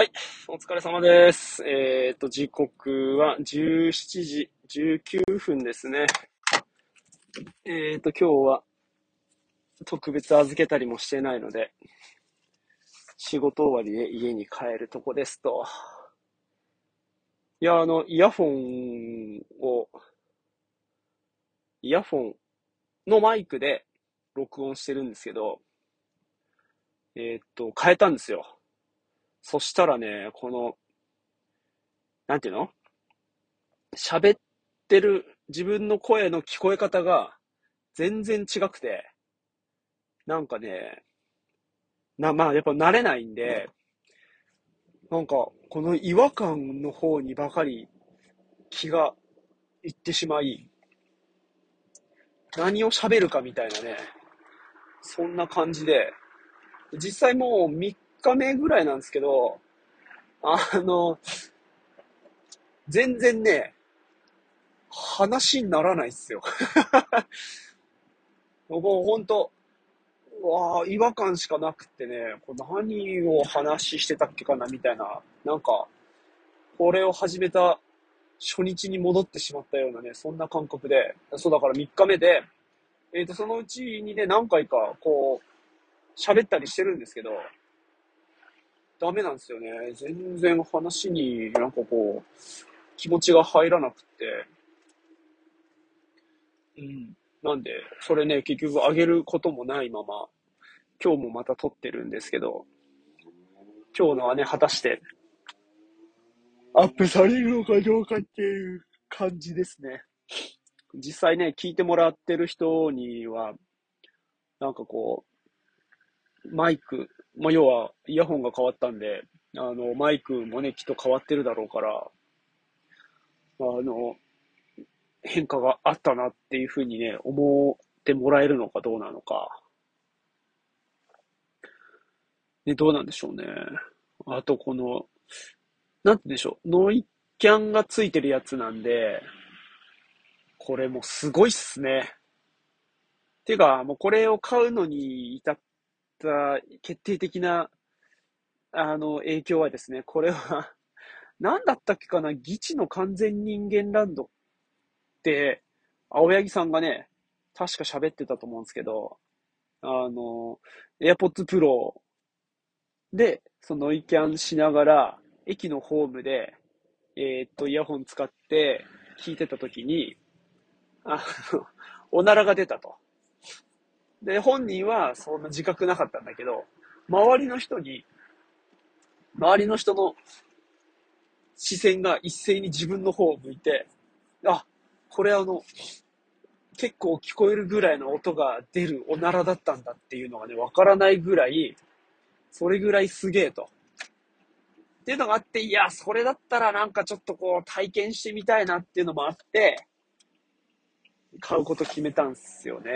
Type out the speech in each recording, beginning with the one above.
はい、お疲れ様です。えっ、と、時刻は17時19分ですね。えっ、と、今日は特別預けたりもしてないので、仕事終わりで家に帰るとこですと。いや、あの、イヤフォンを、イヤフォンのマイクで録音してるんですけど、えっ、と、変えたんですよ。そしたらね、この、なんていうの？喋ってる自分の声の聞こえ方が全然違くて、なんかね、な、まあやっぱ慣れないんで、なんかこの違和感の方にばかり気がいってしまい、何を喋るかみたいなね、そんな感じで、実際もう3日目ぐらいなんですけど、あの、全然ね、話にならないっすよ。もうほんと、わあ違和感しかなくってね、これ何を話してたっけかなみたいな、なんか、これを始めた初日に戻ってしまったようなね、そんな感覚で、そうだから3日目で、えっ、と、そのうちにね、何回か、こう、喋ったりしてるんですけど、ダメなんですよね。全然話になんかこう、気持ちが入らなくって。うん。なんで、それね、結局上げることもないまま、今日もまた撮ってるんですけど、今日のはね、果たして、アップされるのかどうかっていう感じですね。実際ね、聞いてもらってる人には、なんかこう、マイク、まあ、要はイヤホンが変わったんで、あの、マイクもね、きっと変わってるだろうから、あの、変化があったなっていうふうにね、思ってもらえるのかどうなのか。ね、どうなんでしょうね。あと、この、なんて言うんでしょう、ノイキャンがついてるやつなんで、これもすごいっすね。てか、もうこれを買うのに至った決定的な、あの、影響はですね、これは、何だったっけかな、ギチの完全人間ランドって、青柳さんがね、確か喋ってたと思うんですけど、あの、AirPods Pro で、そのノイキャンしながら、駅のホームで、えーっと、イヤホン使って聞いてたときに、あの、おならが出たと。で、本人はそんな自覚なかったんだけど、周りの人に、周りの人の視線が一斉に自分の方を向いて、あ、これあの、結構聞こえるぐらいの音が出るおならだったんだっていうのがね、わからないぐらい、それぐらいすげえと。っていうのがあって、いや、それだったらなんかちょっとこう体験してみたいなっていうのもあって、買うこと決めたんすよね。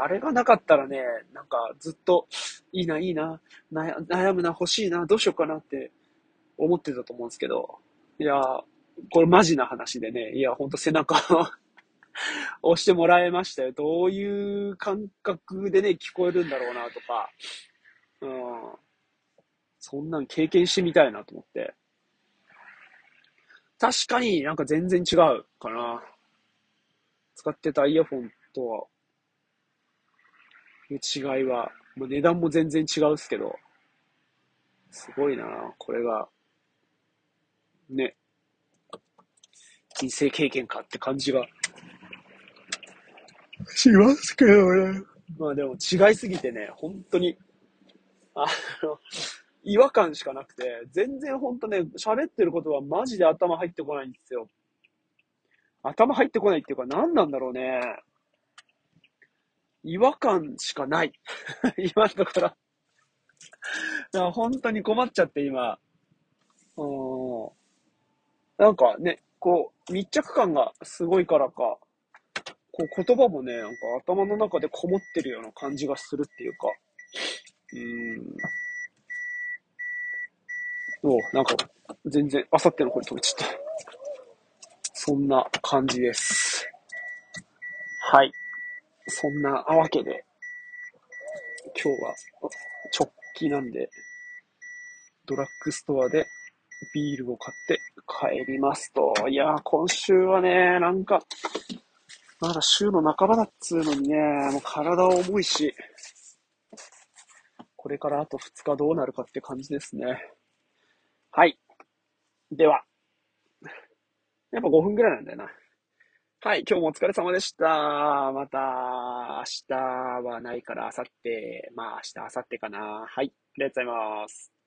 あれがなかったらね、なんかずっと、いいな、いいな、悩むな、欲しいな、どうしようかなって思ってたと思うんですけど、いや、これマジな話でね、いや、ほんと背中を 押してもらいましたよ。どういう感覚でね、聞こえるんだろうなとか、うん。そんなん経験してみたいなと思って。確かになんか全然違うかな。使ってたイヤホンとは、の違いは、もう値段も全然違うっすけど、すごいなこれが、ね、人生経験かって感じがしますけどね。まあでも違いすぎてね、本当に、あの、違和感しかなくて、全然本当ね、喋ってることはマジで頭入ってこないんですよ。頭入ってこないっていうか何なんだろうね。違和感しかない。今のところ。だから本当に困っちゃって今。うん。なんかね、こう、密着感がすごいからか、こう言葉もね、なんか頭の中でこもってるような感じがするっていうか。うん。おなんか、全然、あさっての方に飛び散った。そんな感じです。はい。そんなわけで、今日は直帰なんで、ドラッグストアでビールを買って帰りますと。いやー、今週はね、なんか、まだ週の半ばだっつうのにね、もう体は重いし、これからあと2日どうなるかって感じですね。はい。では。やっぱ5分ぐらいなんだよな。はい、今日もお疲れ様でした。また、明日はないから、明後日、まあ明日、明後日かな。はい、ありがとうございます。